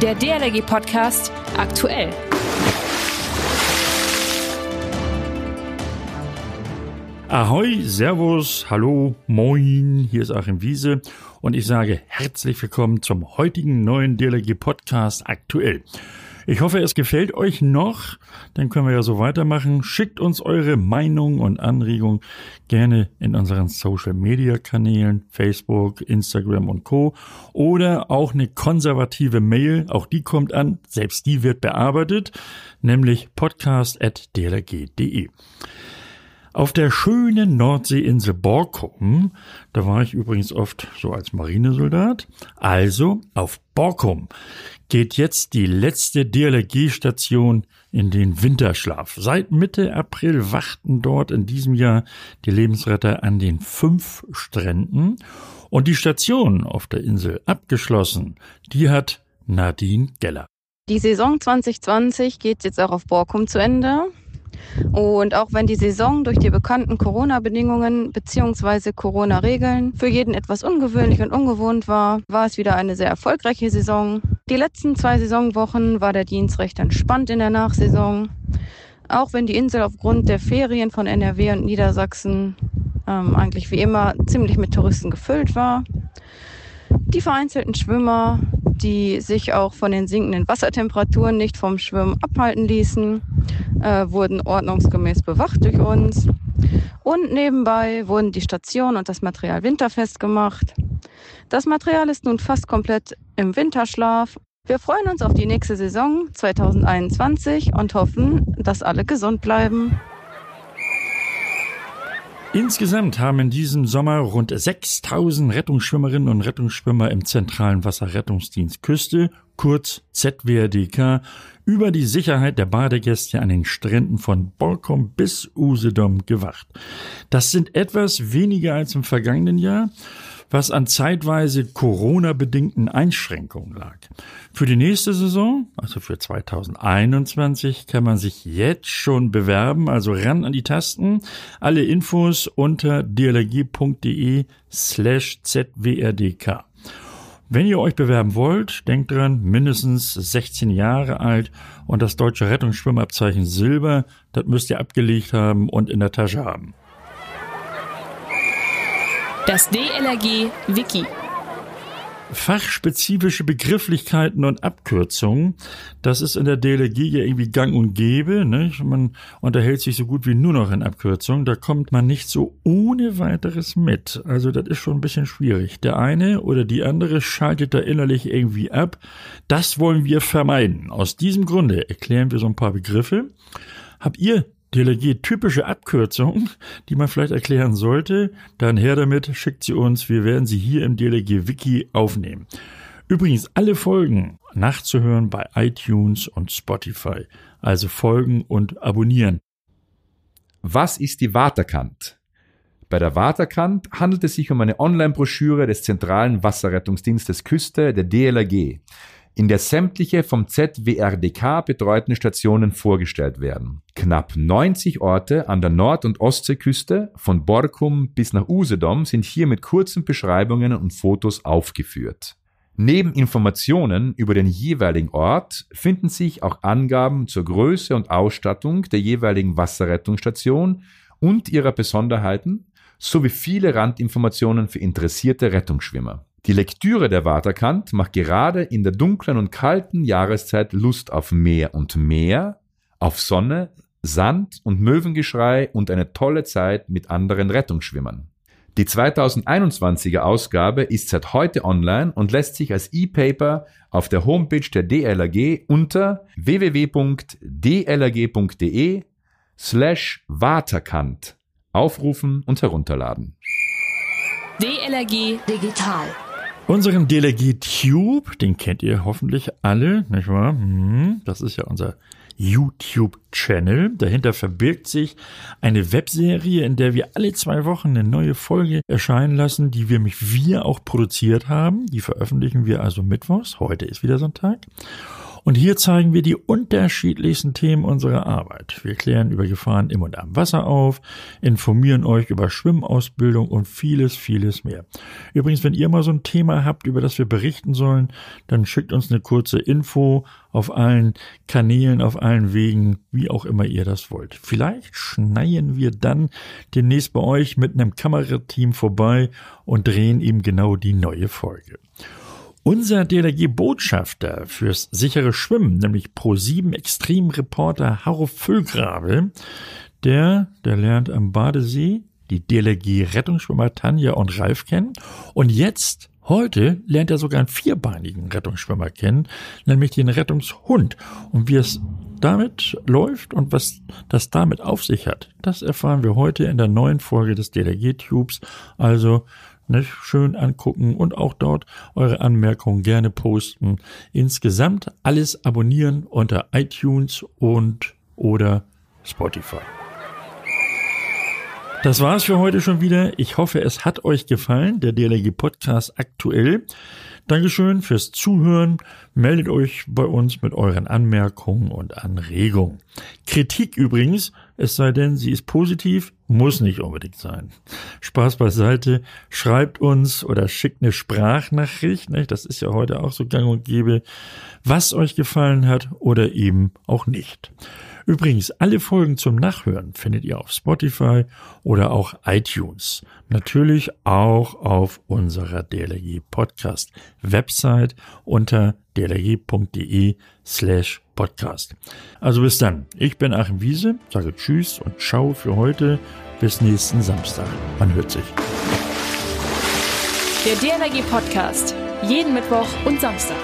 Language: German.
Der DLRG Podcast aktuell. Ahoi, Servus, hallo, moin, hier ist Achim Wiese und ich sage herzlich willkommen zum heutigen neuen DLRG Podcast aktuell. Ich hoffe, es gefällt euch noch. Dann können wir ja so weitermachen. Schickt uns eure Meinung und Anregung gerne in unseren Social Media Kanälen, Facebook, Instagram und Co. Oder auch eine konservative Mail. Auch die kommt an. Selbst die wird bearbeitet. Nämlich podcast.dlg.de. Auf der schönen Nordseeinsel Borkum, da war ich übrigens oft so als Marinesoldat, also auf Borkum geht jetzt die letzte DLRG-Station in den Winterschlaf. Seit Mitte April wachten dort in diesem Jahr die Lebensretter an den fünf Stränden und die Station auf der Insel abgeschlossen, die hat Nadine Geller. Die Saison 2020 geht jetzt auch auf Borkum zu Ende. Und auch wenn die Saison durch die bekannten Corona-Bedingungen bzw. Corona-Regeln für jeden etwas ungewöhnlich und ungewohnt war, war es wieder eine sehr erfolgreiche Saison. Die letzten zwei Saisonwochen war der Dienst recht entspannt in der Nachsaison. Auch wenn die Insel aufgrund der Ferien von NRW und Niedersachsen ähm, eigentlich wie immer ziemlich mit Touristen gefüllt war. Die vereinzelten Schwimmer, die sich auch von den sinkenden Wassertemperaturen nicht vom Schwimmen abhalten ließen, äh, wurden ordnungsgemäß bewacht durch uns. Und nebenbei wurden die Station und das Material winterfest gemacht. Das Material ist nun fast komplett im Winterschlaf. Wir freuen uns auf die nächste Saison 2021 und hoffen, dass alle gesund bleiben. Insgesamt haben in diesem Sommer rund 6000 Rettungsschwimmerinnen und Rettungsschwimmer im Zentralen Wasserrettungsdienst Küste, kurz ZWRDK, über die Sicherheit der Badegäste an den Stränden von Borkum bis Usedom gewacht. Das sind etwas weniger als im vergangenen Jahr was an zeitweise Corona-bedingten Einschränkungen lag. Für die nächste Saison, also für 2021, kann man sich jetzt schon bewerben, also ran an die Tasten. Alle Infos unter dlg.de slash zwrdk. Wenn ihr euch bewerben wollt, denkt dran, mindestens 16 Jahre alt und das deutsche Rettungsschwimmabzeichen Silber, das müsst ihr abgelegt haben und in der Tasche haben. Das DLRG Wiki. Fachspezifische Begrifflichkeiten und Abkürzungen, das ist in der DLRG ja irgendwie gang und gäbe. Nicht? Man unterhält sich so gut wie nur noch in Abkürzungen. Da kommt man nicht so ohne weiteres mit. Also das ist schon ein bisschen schwierig. Der eine oder die andere schaltet da innerlich irgendwie ab. Das wollen wir vermeiden. Aus diesem Grunde erklären wir so ein paar Begriffe. Habt ihr Delegiert typische Abkürzungen, die man vielleicht erklären sollte, dann her damit, schickt sie uns. Wir werden sie hier im Delegier Wiki aufnehmen. Übrigens alle Folgen nachzuhören bei iTunes und Spotify. Also folgen und abonnieren. Was ist die Waterkant? Bei der Waterkant handelt es sich um eine Online-Broschüre des Zentralen Wasserrettungsdienstes Küste, der DLRG in der sämtliche vom ZWRDK betreuten Stationen vorgestellt werden. Knapp 90 Orte an der Nord- und Ostseeküste von Borkum bis nach Usedom sind hier mit kurzen Beschreibungen und Fotos aufgeführt. Neben Informationen über den jeweiligen Ort finden sich auch Angaben zur Größe und Ausstattung der jeweiligen Wasserrettungsstation und ihrer Besonderheiten sowie viele Randinformationen für interessierte Rettungsschwimmer. Die Lektüre der Waterkant macht gerade in der dunklen und kalten Jahreszeit Lust auf Meer und Meer, auf Sonne, Sand und Möwengeschrei und eine tolle Zeit mit anderen Rettungsschwimmern. Die 2021er Ausgabe ist seit heute online und lässt sich als E-Paper auf der Homepage der DLRG unter www.dlrg.de slash Waterkant aufrufen und herunterladen. DLRG Digital Unseren Delegiert Tube, den kennt ihr hoffentlich alle, nicht wahr? Hm, das ist ja unser YouTube-Channel. Dahinter verbirgt sich eine Webserie, in der wir alle zwei Wochen eine neue Folge erscheinen lassen, die wir mit wir auch produziert haben. Die veröffentlichen wir also mittwochs. Heute ist wieder Sonntag. Und hier zeigen wir die unterschiedlichsten Themen unserer Arbeit. Wir klären über Gefahren im und am Wasser auf, informieren euch über Schwimmausbildung und vieles, vieles mehr. Übrigens, wenn ihr mal so ein Thema habt, über das wir berichten sollen, dann schickt uns eine kurze Info auf allen Kanälen, auf allen Wegen, wie auch immer ihr das wollt. Vielleicht schneien wir dann demnächst bei euch mit einem Kamerateam vorbei und drehen ihm genau die neue Folge. Unser DLRG-Botschafter fürs sichere Schwimmen, nämlich Pro7 Extremreporter Harro Füllgrabe, der, der lernt am Badesee die DLRG-Rettungsschwimmer Tanja und Ralf kennen und jetzt Heute lernt er sogar einen vierbeinigen Rettungsschwimmer kennen, nämlich den Rettungshund. Und wie es damit läuft und was das damit auf sich hat, das erfahren wir heute in der neuen Folge des DLRG-Tubes. Also nicht? Schön angucken und auch dort eure Anmerkungen gerne posten. Insgesamt alles abonnieren unter iTunes und oder Spotify. Das war's für heute schon wieder. Ich hoffe, es hat euch gefallen, der DLG Podcast aktuell. Dankeschön fürs Zuhören. Meldet euch bei uns mit euren Anmerkungen und Anregungen. Kritik übrigens, es sei denn, sie ist positiv, muss nicht unbedingt sein. Spaß beiseite. Schreibt uns oder schickt eine Sprachnachricht. Nicht? Das ist ja heute auch so gang und gäbe, was euch gefallen hat oder eben auch nicht. Übrigens, alle Folgen zum Nachhören findet ihr auf Spotify oder auch iTunes. Natürlich auch auf unserer DLRG Podcast Website unter dlrg.de slash podcast. Also bis dann. Ich bin Achim Wiese, sage Tschüss und Ciao für heute. Bis nächsten Samstag. Man hört sich. Der DLRG Podcast. Jeden Mittwoch und Samstag.